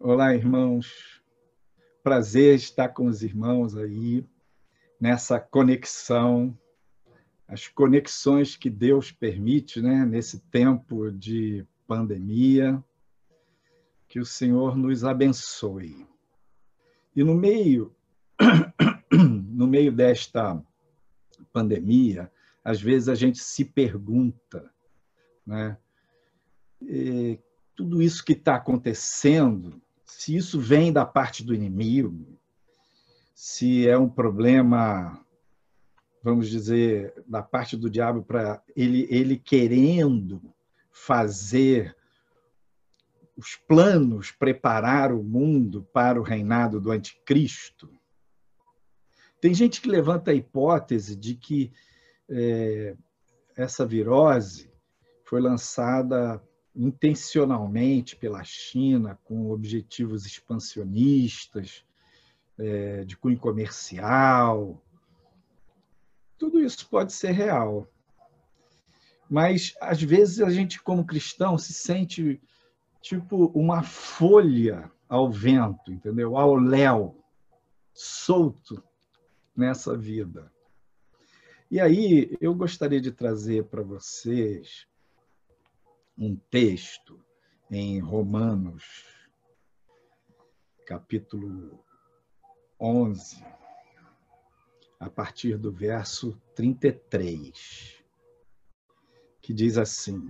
Olá, irmãos. Prazer estar com os irmãos aí nessa conexão, as conexões que Deus permite, né, nesse tempo de pandemia. Que o Senhor nos abençoe. E no meio no meio desta pandemia, às vezes a gente se pergunta, né? E tudo isso que está acontecendo se isso vem da parte do inimigo, se é um problema, vamos dizer, da parte do diabo para ele, ele querendo fazer os planos, preparar o mundo para o reinado do anticristo. Tem gente que levanta a hipótese de que é, essa virose foi lançada intencionalmente pela China, com objetivos expansionistas, é, de cunho comercial. Tudo isso pode ser real. Mas, às vezes, a gente, como cristão, se sente tipo uma folha ao vento, entendeu? Ao léu, solto nessa vida. E aí, eu gostaria de trazer para vocês um texto em Romanos, capítulo 11, a partir do verso 33, que diz assim: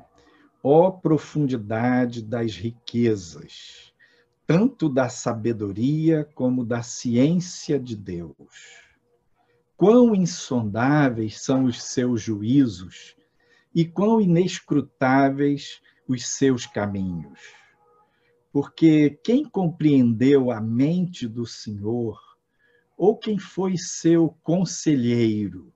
Ó oh, profundidade das riquezas, tanto da sabedoria como da ciência de Deus. Quão insondáveis são os seus juízos e quão inescrutáveis os seus caminhos. Porque quem compreendeu a mente do Senhor, ou quem foi seu conselheiro,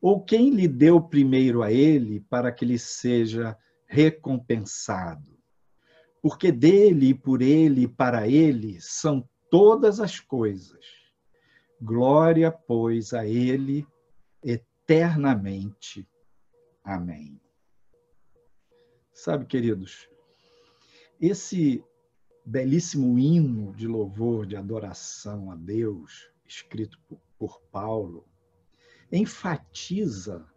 ou quem lhe deu primeiro a ele para que lhe seja recompensado? Porque dele, por ele e para ele são todas as coisas. Glória, pois, a ele eternamente. Amém. Sabe, queridos, esse belíssimo hino de louvor, de adoração a Deus, escrito por Paulo, enfatiza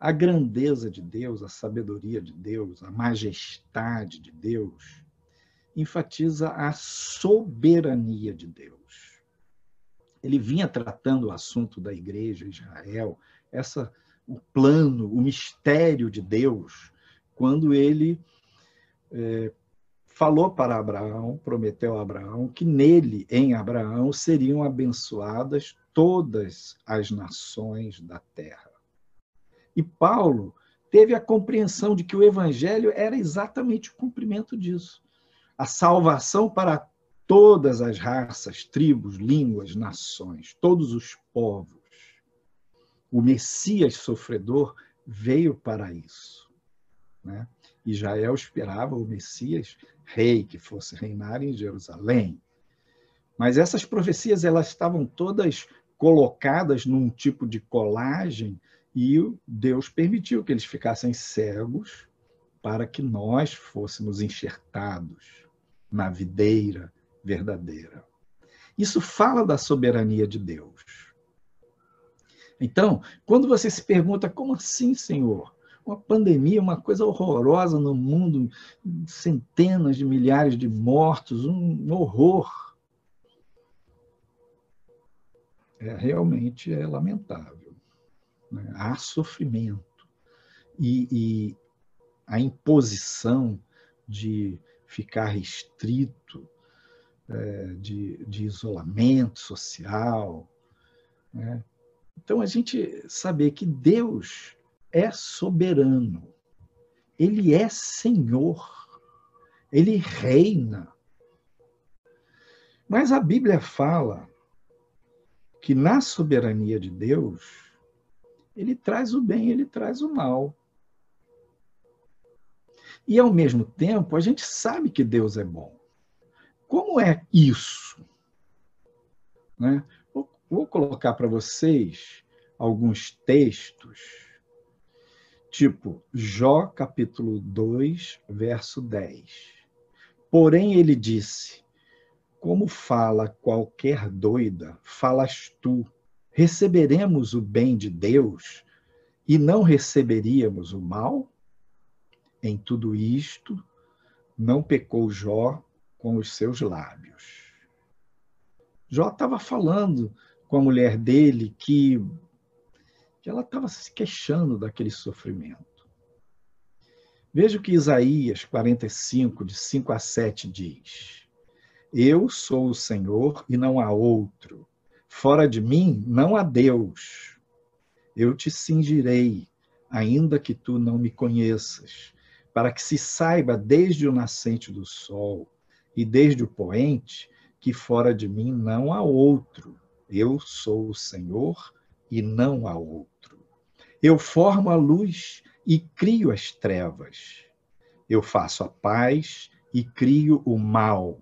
a grandeza de Deus, a sabedoria de Deus, a majestade de Deus, enfatiza a soberania de Deus. Ele vinha tratando o assunto da igreja Israel, essa o plano, o mistério de Deus, quando ele é, falou para Abraão, prometeu a Abraão, que nele, em Abraão, seriam abençoadas todas as nações da terra. E Paulo teve a compreensão de que o evangelho era exatamente o cumprimento disso. A salvação para todas as raças, tribos, línguas, nações, todos os povos o Messias sofredor veio para isso. Né? Israel esperava o Messias rei que fosse reinar em Jerusalém. Mas essas profecias elas estavam todas colocadas num tipo de colagem e Deus permitiu que eles ficassem cegos para que nós fôssemos enxertados na videira verdadeira. Isso fala da soberania de Deus. Então, quando você se pergunta, como assim, Senhor? Uma pandemia, uma coisa horrorosa no mundo, centenas de milhares de mortos, um horror. É, realmente é lamentável. Né? Há sofrimento. E, e a imposição de ficar restrito, é, de, de isolamento social, né? Então, a gente saber que Deus é soberano, Ele é Senhor, Ele reina. Mas a Bíblia fala que na soberania de Deus, Ele traz o bem, Ele traz o mal. E, ao mesmo tempo, a gente sabe que Deus é bom. Como é isso? Né? Vou colocar para vocês alguns textos, tipo Jó capítulo 2, verso 10. Porém, ele disse: como fala qualquer doida, falas tu. Receberemos o bem de Deus e não receberíamos o mal? Em tudo isto, não pecou Jó com os seus lábios. Jó estava falando com a mulher dele que, que ela estava se queixando daquele sofrimento. Veja o que Isaías 45, de 5 a 7 diz: Eu sou o Senhor e não há outro. Fora de mim não há Deus. Eu te cingirei, ainda que tu não me conheças, para que se saiba desde o nascente do sol e desde o poente que fora de mim não há outro. Eu sou o Senhor e não há outro. Eu formo a luz e crio as trevas. Eu faço a paz e crio o mal.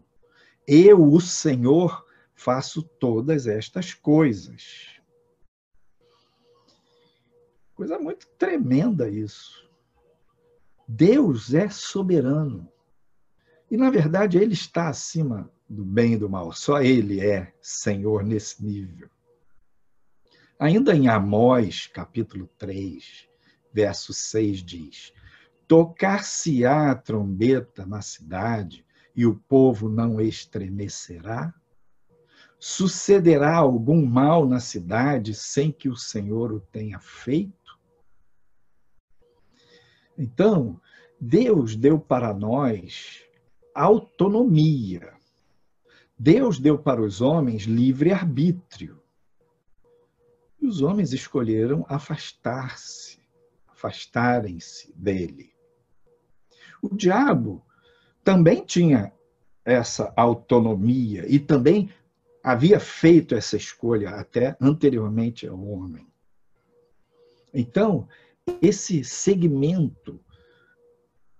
Eu, o Senhor, faço todas estas coisas. Coisa muito tremenda isso. Deus é soberano. E, na verdade, ele está acima do bem e do mal. Só ele é Senhor nesse nível. Ainda em Amós, capítulo 3, verso 6 diz: Tocar-se-á a trombeta na cidade e o povo não estremecerá? Sucederá algum mal na cidade sem que o Senhor o tenha feito? Então, Deus deu para nós autonomia. Deus deu para os homens livre arbítrio. E os homens escolheram afastar-se, afastarem-se dele. O diabo também tinha essa autonomia e também havia feito essa escolha até anteriormente ao homem. Então, esse segmento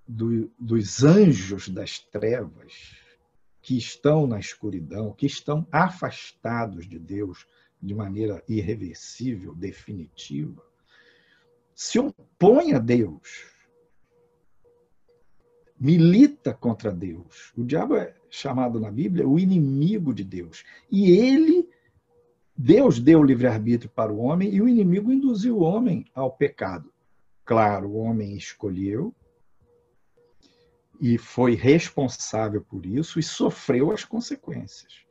do, dos anjos das trevas que estão na escuridão, que estão afastados de Deus de maneira irreversível, definitiva, se opõe a Deus, milita contra Deus. O diabo é chamado na Bíblia o inimigo de Deus. E ele, Deus deu o livre-arbítrio para o homem e o inimigo induziu o homem ao pecado. Claro, o homem escolheu, e foi responsável por isso e sofreu as consequências.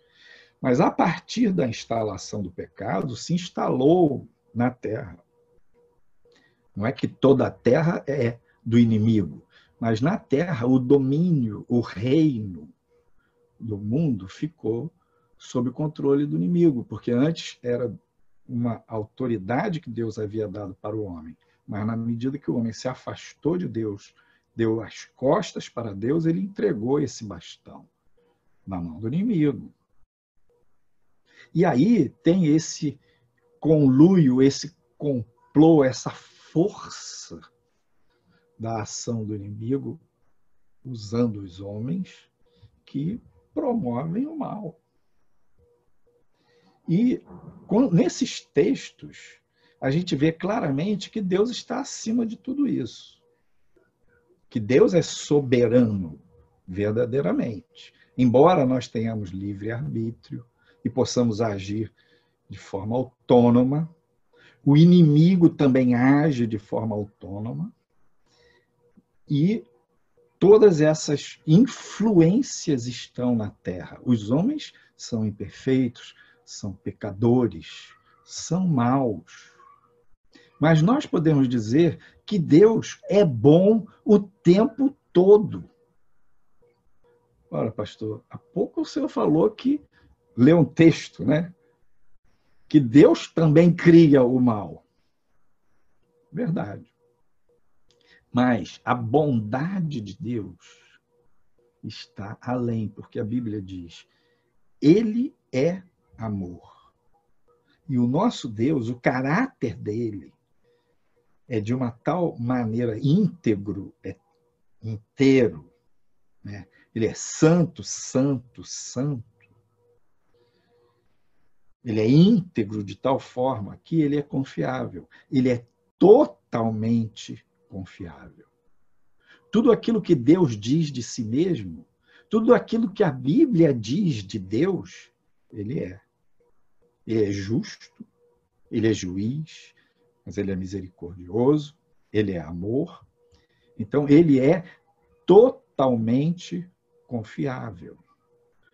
Mas a partir da instalação do pecado, se instalou na terra. Não é que toda a terra é do inimigo, mas na terra o domínio, o reino do mundo ficou sob controle do inimigo, porque antes era uma autoridade que Deus havia dado para o homem, mas na medida que o homem se afastou de Deus, deu as costas para Deus, ele entregou esse bastão na mão do inimigo. E aí tem esse conluio, esse complô, essa força da ação do inimigo usando os homens que promovem o mal. E nesses textos, a gente vê claramente que Deus está acima de tudo isso que Deus é soberano verdadeiramente. Embora nós tenhamos livre arbítrio e possamos agir de forma autônoma, o inimigo também age de forma autônoma e todas essas influências estão na terra. Os homens são imperfeitos, são pecadores, são maus. Mas nós podemos dizer que Deus é bom o tempo todo. Ora, pastor, há pouco o senhor falou que leu um texto, né? Que Deus também cria o mal. Verdade. Mas a bondade de Deus está além, porque a Bíblia diz: Ele é amor. E o nosso Deus, o caráter dele, é de uma tal maneira íntegro, é inteiro. Né? Ele é santo, santo, santo. Ele é íntegro de tal forma que ele é confiável. Ele é totalmente confiável. Tudo aquilo que Deus diz de si mesmo, Tudo aquilo que a Bíblia diz de Deus, ele é. Ele é justo, ele é juiz, mas ele é misericordioso, ele é amor. Então, ele é totalmente confiável.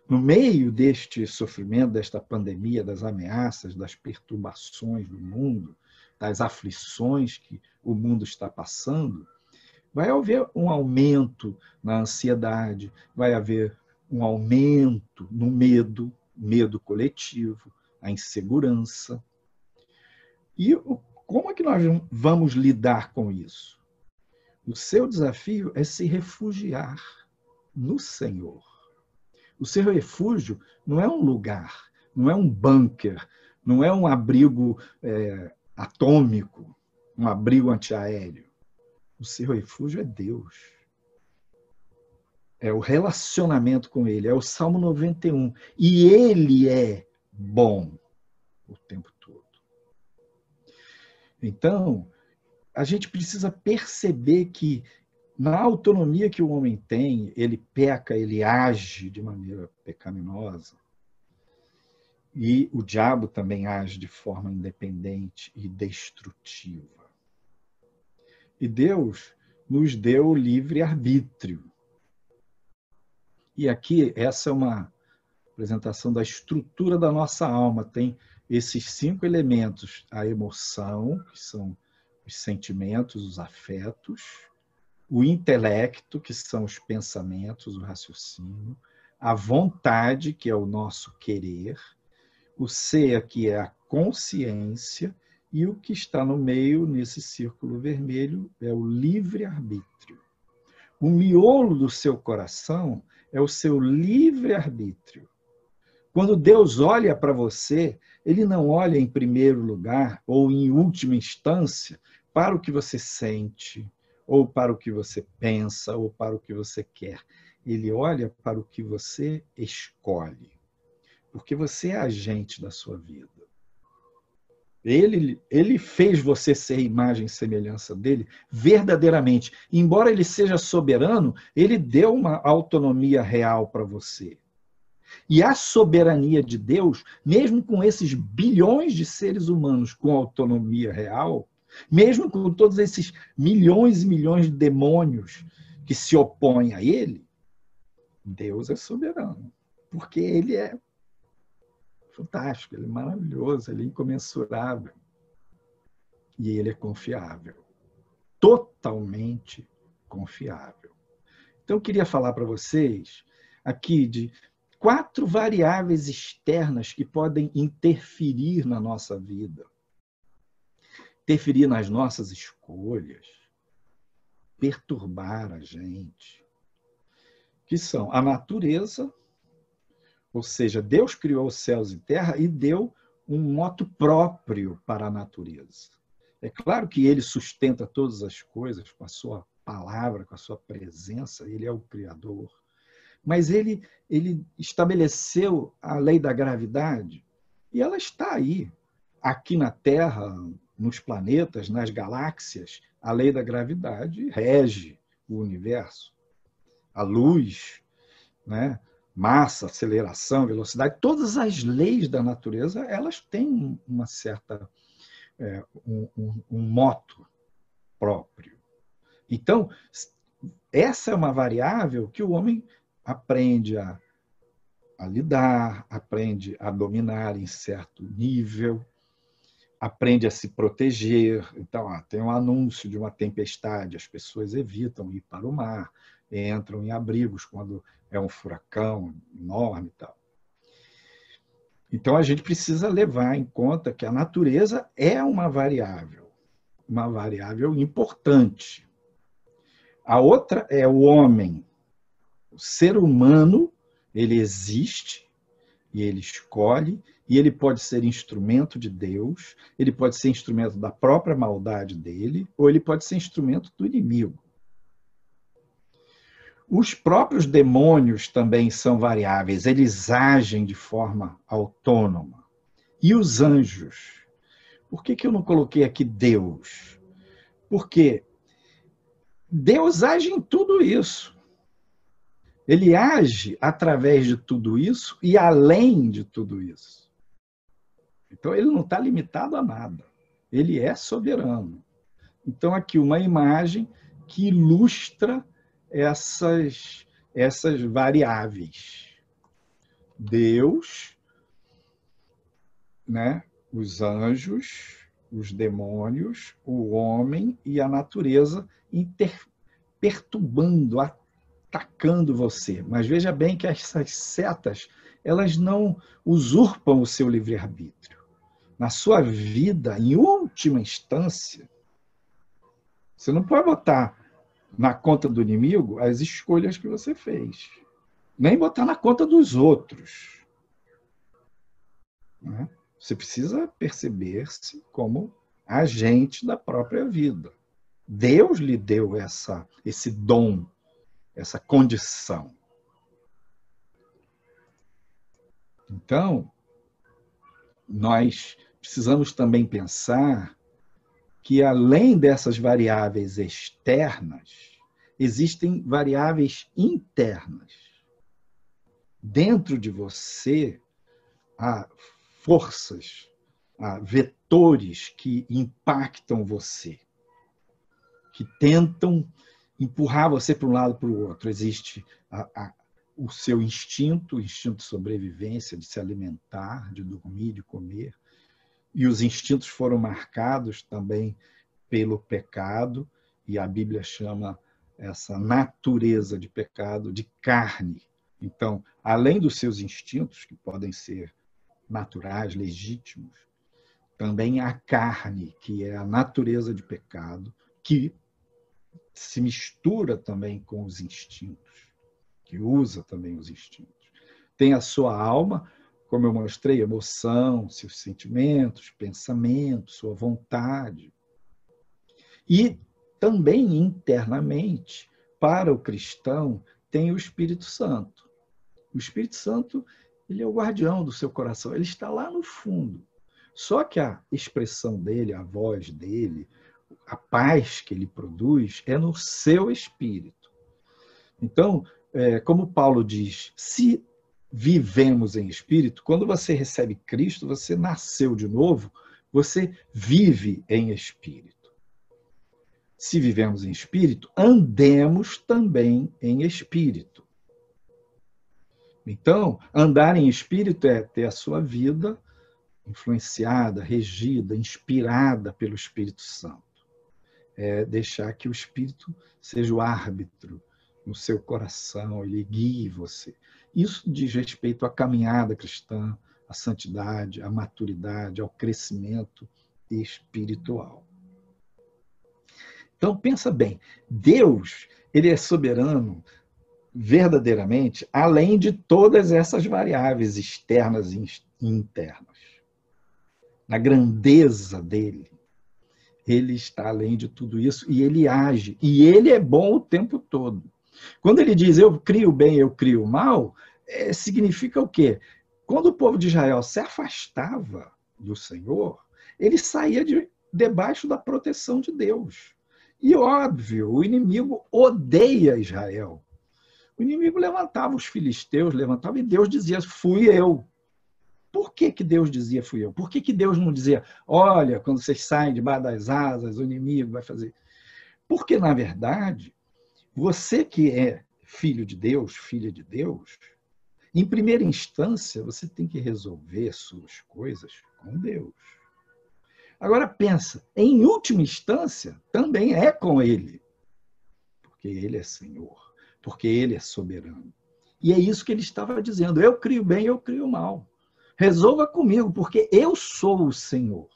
No meio deste sofrimento, desta pandemia, das ameaças, das perturbações do mundo, das aflições que o mundo está passando, vai haver um aumento na ansiedade, vai haver um aumento no medo, medo coletivo, a insegurança. E como é que nós vamos lidar com isso? O seu desafio é se refugiar no Senhor. O seu refúgio não é um lugar, não é um bunker, não é um abrigo é, atômico, um abrigo antiaéreo. O seu refúgio é Deus. É o relacionamento com Ele. É o Salmo 91. E Ele é bom o tempo todo. Então, a gente precisa perceber que na autonomia que o homem tem, ele peca, ele age de maneira pecaminosa. E o diabo também age de forma independente e destrutiva. E Deus nos deu livre arbítrio. E aqui, essa é uma apresentação da estrutura da nossa alma. Tem esses cinco elementos: a emoção, que são os sentimentos, os afetos, o intelecto, que são os pensamentos, o raciocínio, a vontade, que é o nosso querer, o ser, que é a consciência, e o que está no meio, nesse círculo vermelho, é o livre-arbítrio. O miolo do seu coração é o seu livre-arbítrio. Quando Deus olha para você, ele não olha em primeiro lugar ou em última instância para o que você sente, ou para o que você pensa, ou para o que você quer. Ele olha para o que você escolhe. Porque você é agente da sua vida. Ele, ele fez você ser imagem e semelhança dele verdadeiramente. Embora ele seja soberano, ele deu uma autonomia real para você. E a soberania de Deus, mesmo com esses bilhões de seres humanos com autonomia real, mesmo com todos esses milhões e milhões de demônios que se opõem a ele, Deus é soberano. Porque ele é fantástico, ele é maravilhoso, ele é incomensurável. E ele é confiável. Totalmente confiável. Então, eu queria falar para vocês aqui de quatro variáveis externas que podem interferir na nossa vida, interferir nas nossas escolhas, perturbar a gente, que são a natureza, ou seja, Deus criou os céus e terra e deu um moto próprio para a natureza. É claro que ele sustenta todas as coisas com a sua palavra, com a sua presença, ele é o Criador. Mas ele, ele estabeleceu a lei da gravidade e ela está aí. Aqui na Terra, nos planetas, nas galáxias, a lei da gravidade rege o universo. A luz, né? massa, aceleração, velocidade, todas as leis da natureza, elas têm uma certa é, um, um, um moto próprio. Então, essa é uma variável que o homem aprende a, a lidar, aprende a dominar em certo nível, aprende a se proteger. Então, tem um anúncio de uma tempestade, as pessoas evitam ir para o mar, entram em abrigos quando é um furacão enorme e tal. Então a gente precisa levar em conta que a natureza é uma variável, uma variável importante. A outra é o homem. O ser humano, ele existe e ele escolhe e ele pode ser instrumento de Deus, ele pode ser instrumento da própria maldade dele, ou ele pode ser instrumento do inimigo. Os próprios demônios também são variáveis, eles agem de forma autônoma. E os anjos? Por que, que eu não coloquei aqui Deus? Porque Deus age em tudo isso. Ele age através de tudo isso e além de tudo isso. Então, ele não está limitado a nada. Ele é soberano. Então, aqui uma imagem que ilustra essas, essas variáveis. Deus, né, os anjos, os demônios, o homem e a natureza inter, perturbando, atacando você. Mas veja bem que essas setas, elas não usurpam o seu livre-arbítrio. Na sua vida, em última instância, você não pode botar na conta do inimigo as escolhas que você fez. Nem botar na conta dos outros. Né? Você precisa perceber-se como agente da própria vida. Deus lhe deu essa, esse dom, essa condição. Então, nós precisamos também pensar que, além dessas variáveis externas, existem variáveis internas. Dentro de você há forças, há vetores que impactam você, que tentam empurrar você para um lado para o outro. Existe a, a, o seu instinto, o instinto de sobrevivência, de se alimentar, de dormir, de comer e os instintos foram marcados também pelo pecado, e a Bíblia chama essa natureza de pecado de carne. Então, além dos seus instintos, que podem ser naturais, legítimos, também a carne, que é a natureza de pecado, que se mistura também com os instintos, que usa também os instintos. Tem a sua alma, como eu mostrei, emoção, seus sentimentos, pensamentos, sua vontade. E também internamente, para o cristão, tem o Espírito Santo. O Espírito Santo, ele é o guardião do seu coração, ele está lá no fundo. Só que a expressão dele, a voz dele, a paz que ele produz é no seu espírito. Então, é, como Paulo diz, se vivemos em espírito, quando você recebe Cristo, você nasceu de novo, você vive em espírito. Se vivemos em espírito, andemos também em espírito. Então, andar em espírito é ter a sua vida influenciada, regida, inspirada pelo Espírito Santo. É deixar que o Espírito seja o árbitro no seu coração, ele guie você. Isso diz respeito à caminhada cristã, à santidade, à maturidade, ao crescimento espiritual. Então pensa bem, Deus, ele é soberano verdadeiramente, além de todas essas variáveis externas e internas. Na grandeza dele, ele está além de tudo isso e ele age, e ele é bom o tempo todo. Quando ele diz eu crio bem, eu crio mal, é, significa o quê? Quando o povo de Israel se afastava do Senhor, ele saía de, debaixo da proteção de Deus. E óbvio, o inimigo odeia Israel. O inimigo levantava os filisteus, levantava e Deus dizia: Fui eu. Por que, que Deus dizia fui eu? Por que, que Deus não dizia, olha, quando vocês saem debaixo das asas, o inimigo vai fazer. Porque, na verdade, você que é filho de Deus, filha de Deus, em primeira instância, você tem que resolver suas coisas com Deus. Agora pensa, em última instância, também é com Ele. Porque Ele é Senhor, porque Ele é soberano. E é isso que ele estava dizendo. Eu crio bem, eu crio mal. Resolva comigo, porque eu sou o Senhor.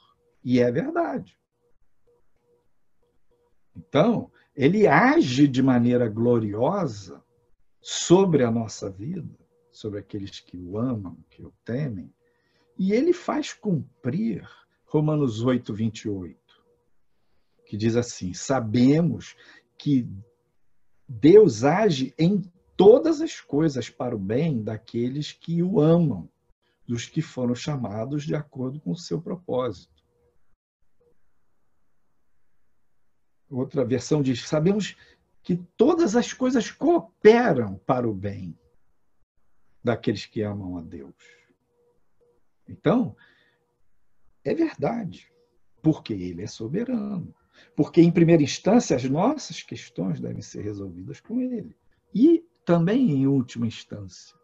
E é verdade. Então, ele age de maneira gloriosa sobre a nossa vida, sobre aqueles que o amam, que o temem, e ele faz cumprir Romanos 8, 28, que diz assim: Sabemos que Deus age em todas as coisas para o bem daqueles que o amam, dos que foram chamados de acordo com o seu propósito. Outra versão diz: Sabemos que todas as coisas cooperam para o bem daqueles que amam a Deus. Então, é verdade, porque Ele é soberano. Porque, em primeira instância, as nossas questões devem ser resolvidas com Ele. E também, em última instância.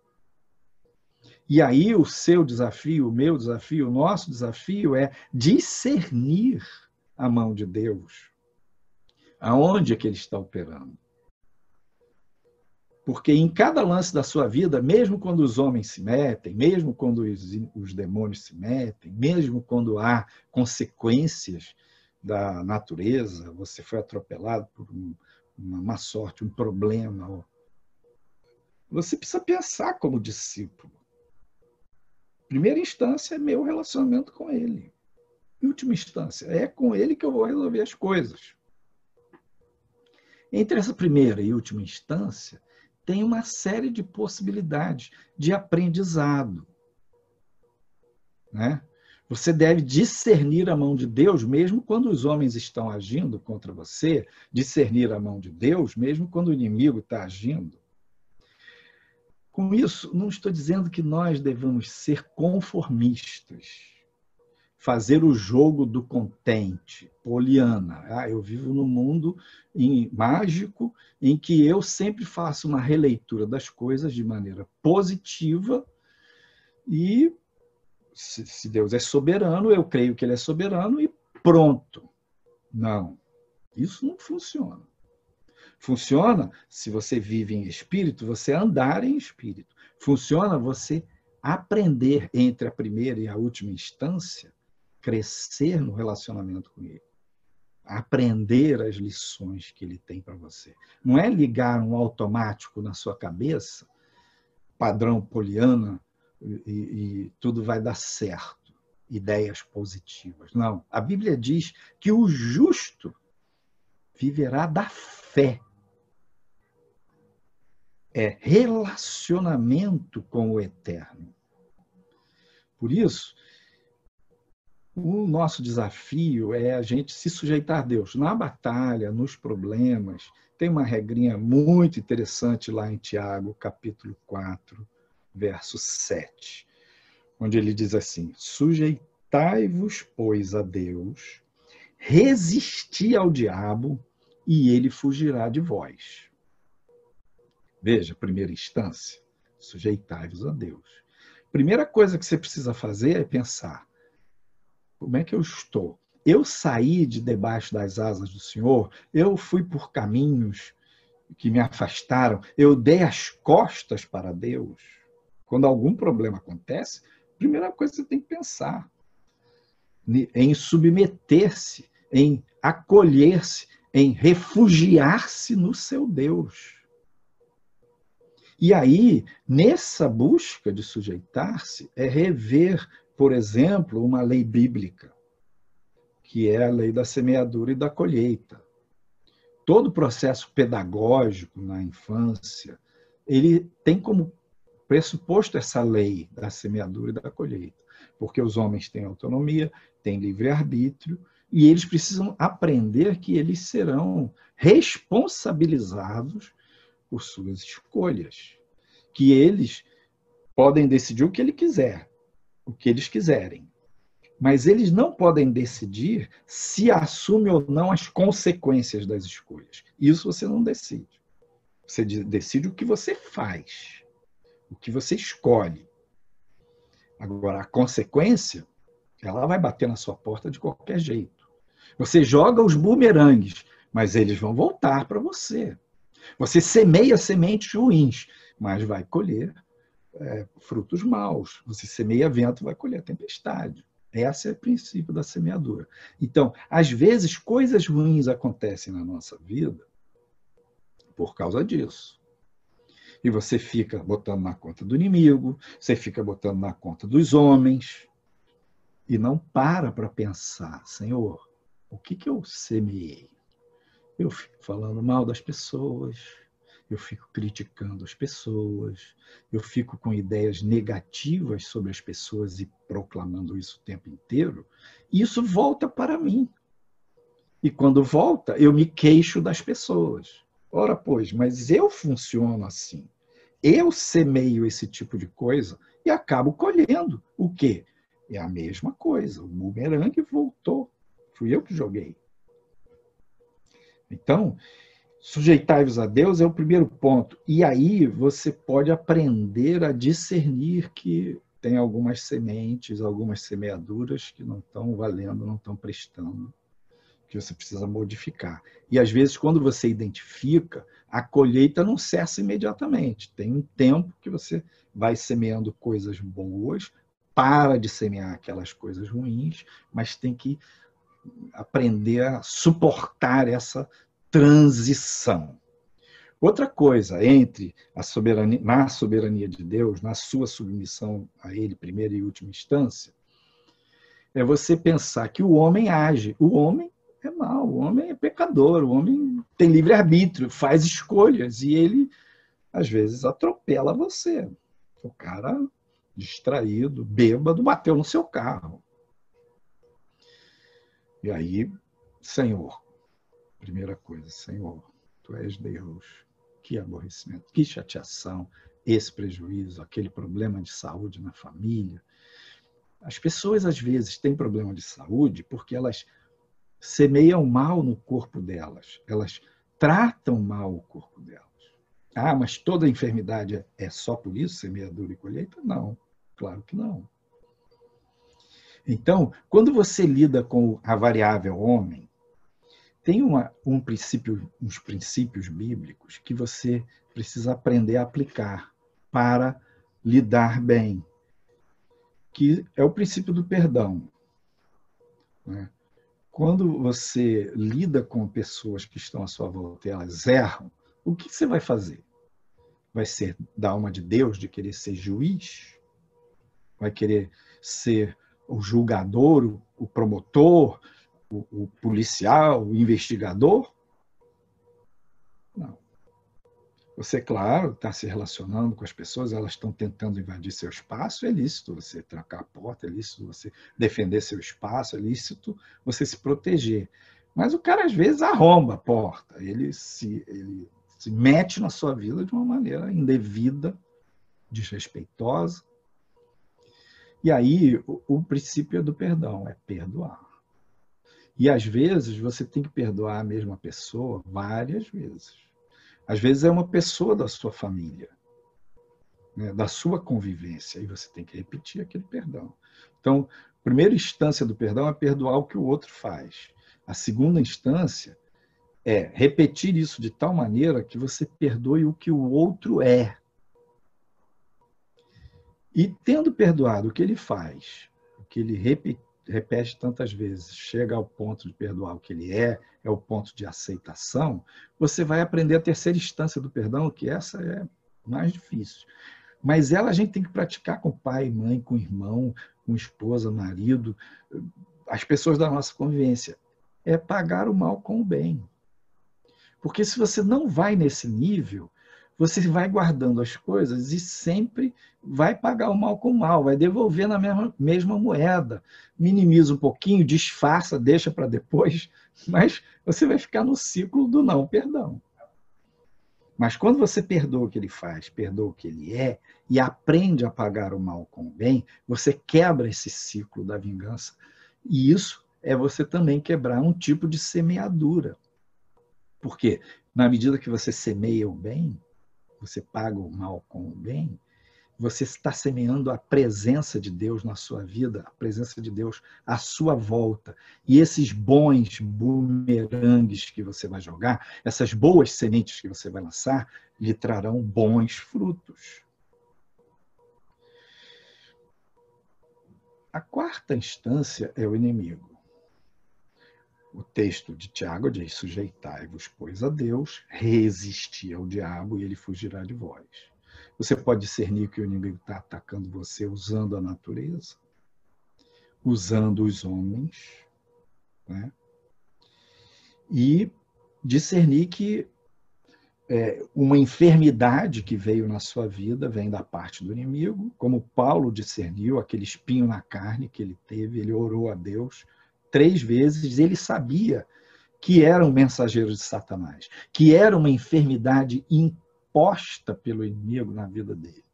E aí, o seu desafio, o meu desafio, o nosso desafio é discernir a mão de Deus. Aonde é que Ele está operando? Porque em cada lance da sua vida, mesmo quando os homens se metem, mesmo quando os, os demônios se metem, mesmo quando há consequências da natureza, você foi atropelado por um, uma má sorte, um problema. Você precisa pensar como discípulo. Primeira instância é meu relacionamento com ele. Em última instância, é com ele que eu vou resolver as coisas. Entre essa primeira e última instância, tem uma série de possibilidades de aprendizado. Né? Você deve discernir a mão de Deus mesmo quando os homens estão agindo contra você, discernir a mão de Deus mesmo quando o inimigo está agindo. Com isso, não estou dizendo que nós devamos ser conformistas, fazer o jogo do contente, poliana. Ah, eu vivo num mundo em, mágico em que eu sempre faço uma releitura das coisas de maneira positiva e se Deus é soberano, eu creio que Ele é soberano e pronto. Não, isso não funciona. Funciona se você vive em espírito, você andar em espírito. Funciona você aprender entre a primeira e a última instância, crescer no relacionamento com Ele. Aprender as lições que Ele tem para você. Não é ligar um automático na sua cabeça, padrão poliana, e, e tudo vai dar certo. Ideias positivas. Não. A Bíblia diz que o justo viverá da fé. É relacionamento com o eterno. Por isso, o nosso desafio é a gente se sujeitar a Deus na batalha, nos problemas. Tem uma regrinha muito interessante lá em Tiago, capítulo 4, verso 7, onde ele diz assim: Sujeitai-vos, pois, a Deus, resisti ao diabo, e ele fugirá de vós. Veja, primeira instância, sujeitai-vos a Deus. Primeira coisa que você precisa fazer é pensar: como é que eu estou? Eu saí de debaixo das asas do Senhor, eu fui por caminhos que me afastaram, eu dei as costas para Deus. Quando algum problema acontece, primeira coisa que você tem que pensar em submeter-se, em acolher-se, em refugiar-se no seu Deus. E aí, nessa busca de sujeitar-se, é rever, por exemplo, uma lei bíblica, que é a lei da semeadura e da colheita. Todo o processo pedagógico na infância, ele tem como pressuposto essa lei da semeadura e da colheita, porque os homens têm autonomia, têm livre-arbítrio, e eles precisam aprender que eles serão responsabilizados por suas escolhas, que eles podem decidir o que ele quiser, o que eles quiserem, mas eles não podem decidir se assume ou não as consequências das escolhas. Isso você não decide. Você decide o que você faz o que você escolhe. Agora, a consequência, ela vai bater na sua porta de qualquer jeito. Você joga os bumerangues, mas eles vão voltar para você. Você semeia sementes ruins, mas vai colher é, frutos maus. Você semeia vento, vai colher tempestade. Esse é o princípio da semeadura. Então, às vezes, coisas ruins acontecem na nossa vida por causa disso e você fica botando na conta do inimigo, você fica botando na conta dos homens, e não para para pensar, Senhor, o que, que eu semeei? Eu fico falando mal das pessoas, eu fico criticando as pessoas, eu fico com ideias negativas sobre as pessoas e proclamando isso o tempo inteiro, e isso volta para mim. E quando volta, eu me queixo das pessoas. Ora, pois, mas eu funciono assim. Eu semeio esse tipo de coisa e acabo colhendo. O quê? É a mesma coisa. O bumerangue voltou. Fui eu que joguei. Então, sujeitai-vos a Deus é o primeiro ponto. E aí você pode aprender a discernir que tem algumas sementes, algumas semeaduras que não estão valendo, não estão prestando, que você precisa modificar. E às vezes, quando você identifica, a colheita não cessa imediatamente. Tem um tempo que você vai semeando coisas boas, para de semear aquelas coisas ruins, mas tem que aprender a suportar essa transição. Outra coisa, entre a soberania, na soberania de Deus, na sua submissão a Ele, primeira e última instância, é você pensar que o homem age. O homem é mau, o homem é pecador, o homem tem livre-arbítrio, faz escolhas, e ele, às vezes, atropela você. O cara distraído, bêbado, bateu no seu carro. E aí, Senhor, primeira coisa, Senhor, Tu és Deus que aborrecimento, que chateação, esse prejuízo, aquele problema de saúde na família. As pessoas, às vezes, têm problema de saúde porque elas semeiam mal no corpo delas, elas tratam mal o corpo delas. Ah, mas toda enfermidade é só por isso, semeadura e colheita? Não, claro que não. Então, quando você lida com a variável homem, tem uma, um princípio, uns princípios bíblicos que você precisa aprender a aplicar para lidar bem, que é o princípio do perdão. Né? Quando você lida com pessoas que estão à sua volta e elas erram, o que você vai fazer? Vai ser da alma de Deus de querer ser juiz? Vai querer ser o julgador, o promotor, o, o policial, o investigador? Não. Você, claro, está se relacionando com as pessoas, elas estão tentando invadir seu espaço, é lícito você trancar a porta, é lícito você defender seu espaço, é lícito você se proteger. Mas o cara, às vezes, arromba a porta, ele se, ele se mete na sua vida de uma maneira indevida, desrespeitosa. E aí, o, o princípio é do perdão, é perdoar. E às vezes você tem que perdoar a mesma pessoa várias vezes. Às vezes é uma pessoa da sua família, né, da sua convivência, e você tem que repetir aquele perdão. Então, a primeira instância do perdão é perdoar o que o outro faz. A segunda instância é repetir isso de tal maneira que você perdoe o que o outro é. E tendo perdoado o que ele faz, o que ele repete tantas vezes, chega ao ponto de perdoar o que ele é, é o ponto de aceitação, você vai aprender a terceira instância do perdão, que essa é mais difícil. Mas ela a gente tem que praticar com pai, mãe, com irmão, com esposa, marido, as pessoas da nossa convivência. É pagar o mal com o bem. Porque se você não vai nesse nível, você vai guardando as coisas e sempre vai pagar o mal com o mal, vai devolver na mesma, mesma moeda. Minimiza um pouquinho, disfarça, deixa para depois, mas você vai ficar no ciclo do não perdão. Mas quando você perdoa o que ele faz, perdoa o que ele é e aprende a pagar o mal com o bem, você quebra esse ciclo da vingança. E isso é você também quebrar um tipo de semeadura. Porque na medida que você semeia o bem, você paga o mal com o bem, você está semeando a presença de Deus na sua vida, a presença de Deus à sua volta. E esses bons bumerangues que você vai jogar, essas boas sementes que você vai lançar, lhe trarão bons frutos. A quarta instância é o inimigo. O texto de Tiago diz: Sujeitai-vos, pois, a Deus, resisti ao diabo e ele fugirá de vós. Você pode discernir que o inimigo está atacando você usando a natureza, usando os homens, né? e discernir que é, uma enfermidade que veio na sua vida vem da parte do inimigo, como Paulo discerniu aquele espinho na carne que ele teve, ele orou a Deus três vezes, ele sabia que era um mensageiro de Satanás, que era uma enfermidade imposta pelo inimigo na vida dele.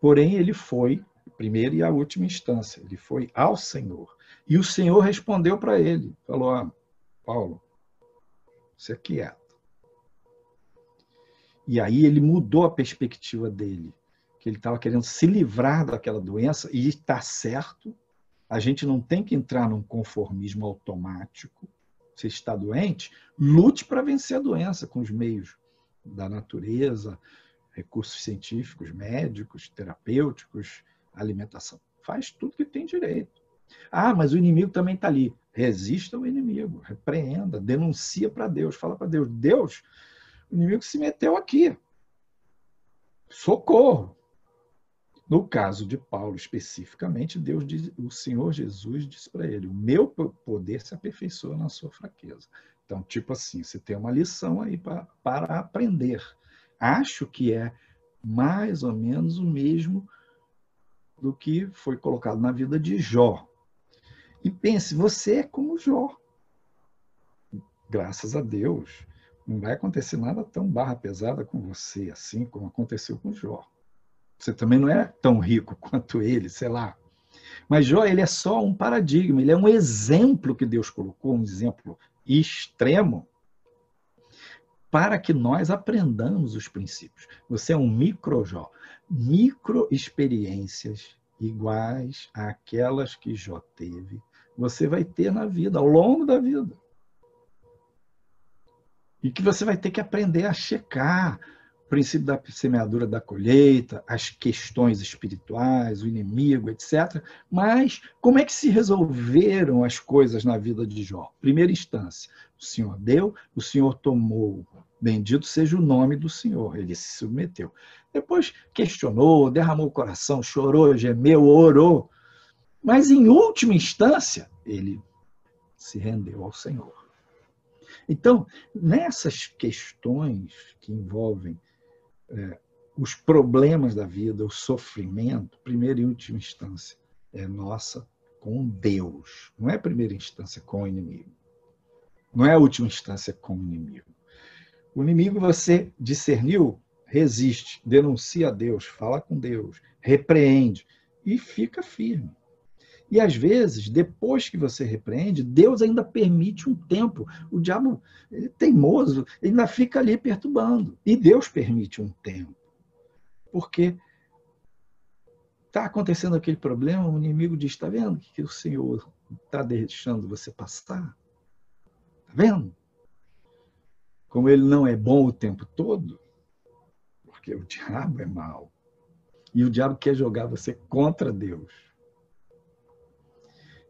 Porém, ele foi, primeira e a última instância, ele foi ao Senhor. E o Senhor respondeu para ele, falou, ah, Paulo, você é quieto. E aí ele mudou a perspectiva dele, que ele estava querendo se livrar daquela doença, e está certo, a gente não tem que entrar num conformismo automático. Você está doente, lute para vencer a doença com os meios da natureza, recursos científicos, médicos, terapêuticos, alimentação. Faz tudo que tem direito. Ah, mas o inimigo também está ali. Resista ao inimigo, repreenda, denuncia para Deus, fala para Deus: Deus, o inimigo se meteu aqui. Socorro. No caso de Paulo especificamente, Deus diz, o Senhor Jesus disse para ele: "O meu poder se aperfeiçoa na sua fraqueza". Então, tipo assim, você tem uma lição aí pra, para aprender. Acho que é mais ou menos o mesmo do que foi colocado na vida de Jó. E pense, você é como Jó. Graças a Deus, não vai acontecer nada tão barra pesada com você, assim como aconteceu com Jó. Você também não é tão rico quanto ele, sei lá. Mas Jó, ele é só um paradigma, ele é um exemplo que Deus colocou, um exemplo extremo, para que nós aprendamos os princípios. Você é um micro Jó, micro experiências iguais àquelas que Jó teve, você vai ter na vida, ao longo da vida. E que você vai ter que aprender a checar princípio da semeadura da colheita, as questões espirituais, o inimigo, etc. Mas como é que se resolveram as coisas na vida de Jó? Primeira instância, o Senhor deu, o Senhor tomou. Bendito seja o nome do Senhor. Ele se submeteu. Depois questionou, derramou o coração, chorou, gemeu, orou. Mas, em última instância, ele se rendeu ao Senhor. Então, nessas questões que envolvem é, os problemas da vida, o sofrimento, primeira e última instância, é nossa com Deus. Não é primeira instância com o inimigo. Não é a última instância com o inimigo. O inimigo você discerniu, resiste, denuncia a Deus, fala com Deus, repreende e fica firme. E às vezes, depois que você repreende, Deus ainda permite um tempo. O diabo é teimoso, ele ainda fica ali perturbando. E Deus permite um tempo. Porque está acontecendo aquele problema, o inimigo diz: está vendo que o Senhor está deixando você passar? Está vendo? Como ele não é bom o tempo todo, porque o diabo é mau. E o diabo quer jogar você contra Deus.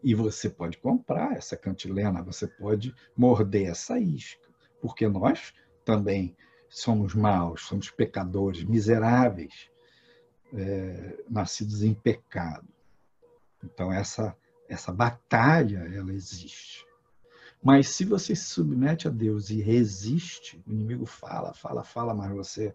E você pode comprar essa cantilena, você pode morder essa isca, porque nós também somos maus, somos pecadores, miseráveis, é, nascidos em pecado. Então essa essa batalha ela existe. Mas se você se submete a Deus e resiste, o inimigo fala, fala, fala, mas você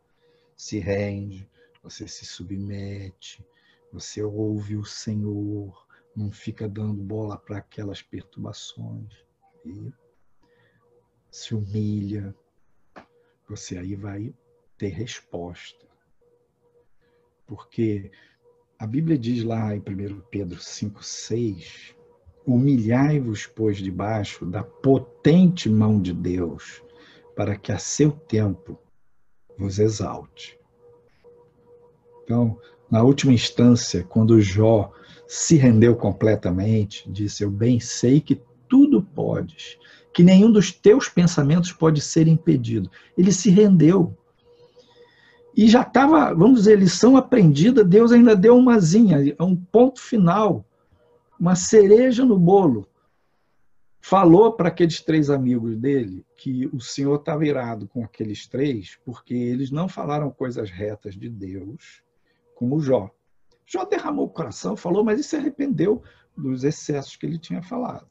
se rende, você se submete, você ouve o Senhor, não fica dando bola para aquelas perturbações e se humilha, você aí vai ter resposta. Porque a Bíblia diz lá em 1 Pedro 5,6: Humilhai-vos, pois, debaixo da potente mão de Deus, para que a seu tempo vos exalte. Então, na última instância, quando Jó se rendeu completamente, disse: Eu bem sei que tudo podes, que nenhum dos teus pensamentos pode ser impedido. Ele se rendeu. E já estava, vamos dizer, lição aprendida, Deus ainda deu uma zinha, um ponto final, uma cereja no bolo. Falou para aqueles três amigos dele que o Senhor estava irado com aqueles três, porque eles não falaram coisas retas de Deus, como Jó. Jó derramou o coração, falou, mas se arrependeu dos excessos que ele tinha falado.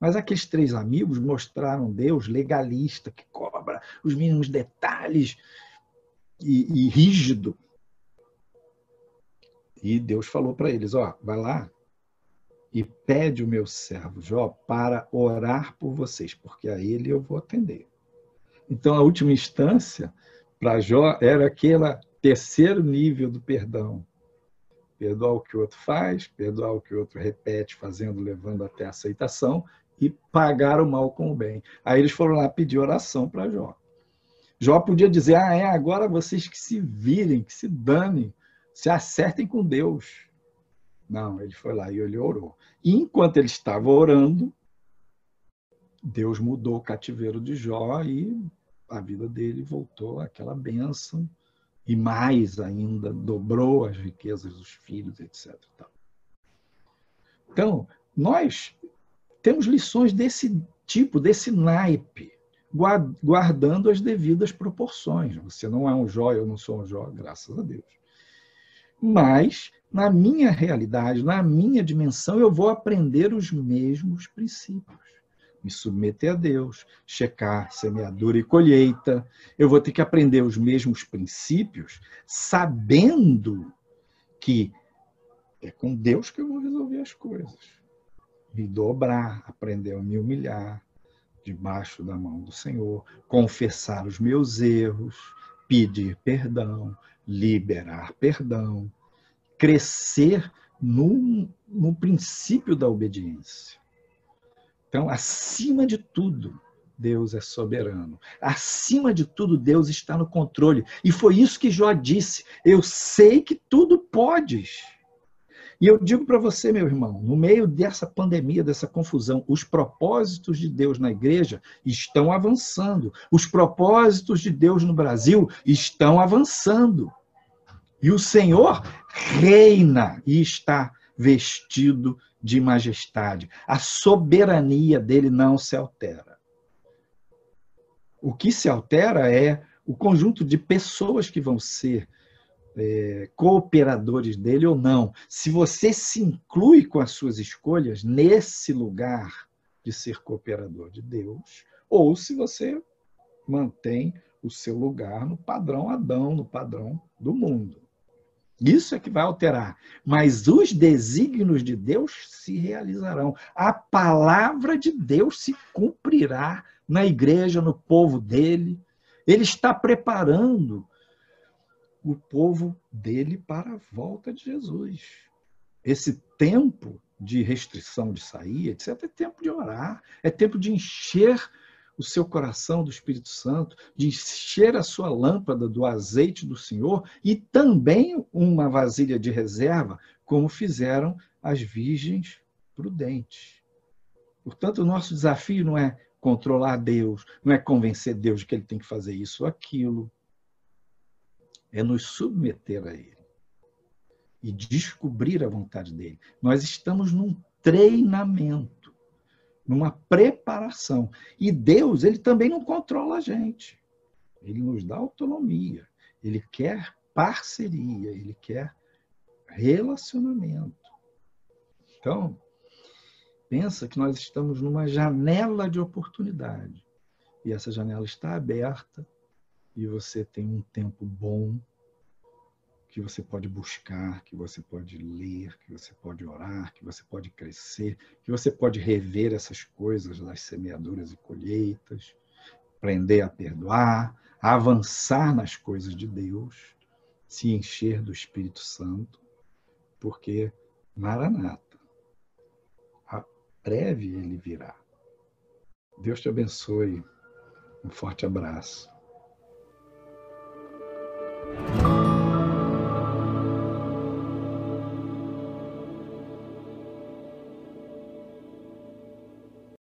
Mas aqueles três amigos mostraram Deus legalista, que cobra os mínimos detalhes e, e rígido. E Deus falou para eles: ó, vai lá, e pede o meu servo Jó para orar por vocês, porque a ele eu vou atender. Então, a última instância para Jó era aquele terceiro nível do perdão. Perdoar o que o outro faz, perdoar o que o outro repete, fazendo, levando até a aceitação e pagar o mal com o bem. Aí eles foram lá pedir oração para Jó. Jó podia dizer: Ah, é, agora vocês que se virem, que se danem, se acertem com Deus. Não, ele foi lá e ele orou. E enquanto ele estava orando, Deus mudou o cativeiro de Jó e a vida dele voltou àquela bênção e mais ainda dobrou as riquezas dos filhos, etc. Então, nós temos lições desse tipo, desse naipe guardando as devidas proporções. Você não é um Jó, eu não sou um Jó, graças a Deus. Mas, na minha realidade, na minha dimensão, eu vou aprender os mesmos princípios. Me submeter a Deus, checar semeadura e colheita. Eu vou ter que aprender os mesmos princípios, sabendo que é com Deus que eu vou resolver as coisas. Me dobrar, aprender a me humilhar, debaixo da mão do Senhor, confessar os meus erros, pedir perdão, liberar perdão, crescer no, no princípio da obediência. Então, acima de tudo, Deus é soberano. Acima de tudo, Deus está no controle. E foi isso que Jó disse: Eu sei que tudo podes. E eu digo para você, meu irmão, no meio dessa pandemia, dessa confusão, os propósitos de Deus na igreja estão avançando. Os propósitos de Deus no Brasil estão avançando. E o Senhor reina e está vestido de majestade. A soberania dele não se altera. O que se altera é o conjunto de pessoas que vão ser é, cooperadores dele ou não. Se você se inclui com as suas escolhas nesse lugar de ser cooperador de Deus, ou se você mantém o seu lugar no padrão Adão, no padrão do mundo. Isso é que vai alterar. Mas os desígnios de Deus se realizarão. A palavra de Deus se cumprirá na igreja, no povo dele. Ele está preparando o povo dele para a volta de Jesus. Esse tempo de restrição de sair, etc., é tempo de orar, é tempo de encher o seu coração do Espírito Santo, de encher a sua lâmpada do azeite do Senhor e também uma vasilha de reserva, como fizeram as virgens prudentes. Portanto, o nosso desafio não é controlar Deus, não é convencer Deus de que ele tem que fazer isso ou aquilo é nos submeter a Ele e descobrir a vontade dele. Nós estamos num treinamento, numa preparação. E Deus, ele também não controla a gente. Ele nos dá autonomia. Ele quer parceria, ele quer relacionamento. Então, pensa que nós estamos numa janela de oportunidade. E essa janela está aberta e você tem um tempo bom que você pode buscar, que você pode ler, que você pode orar, que você pode crescer, que você pode rever essas coisas das semeaduras e colheitas, aprender a perdoar, a avançar nas coisas de Deus, se encher do Espírito Santo, porque Maranata, a breve ele virá. Deus te abençoe. Um forte abraço.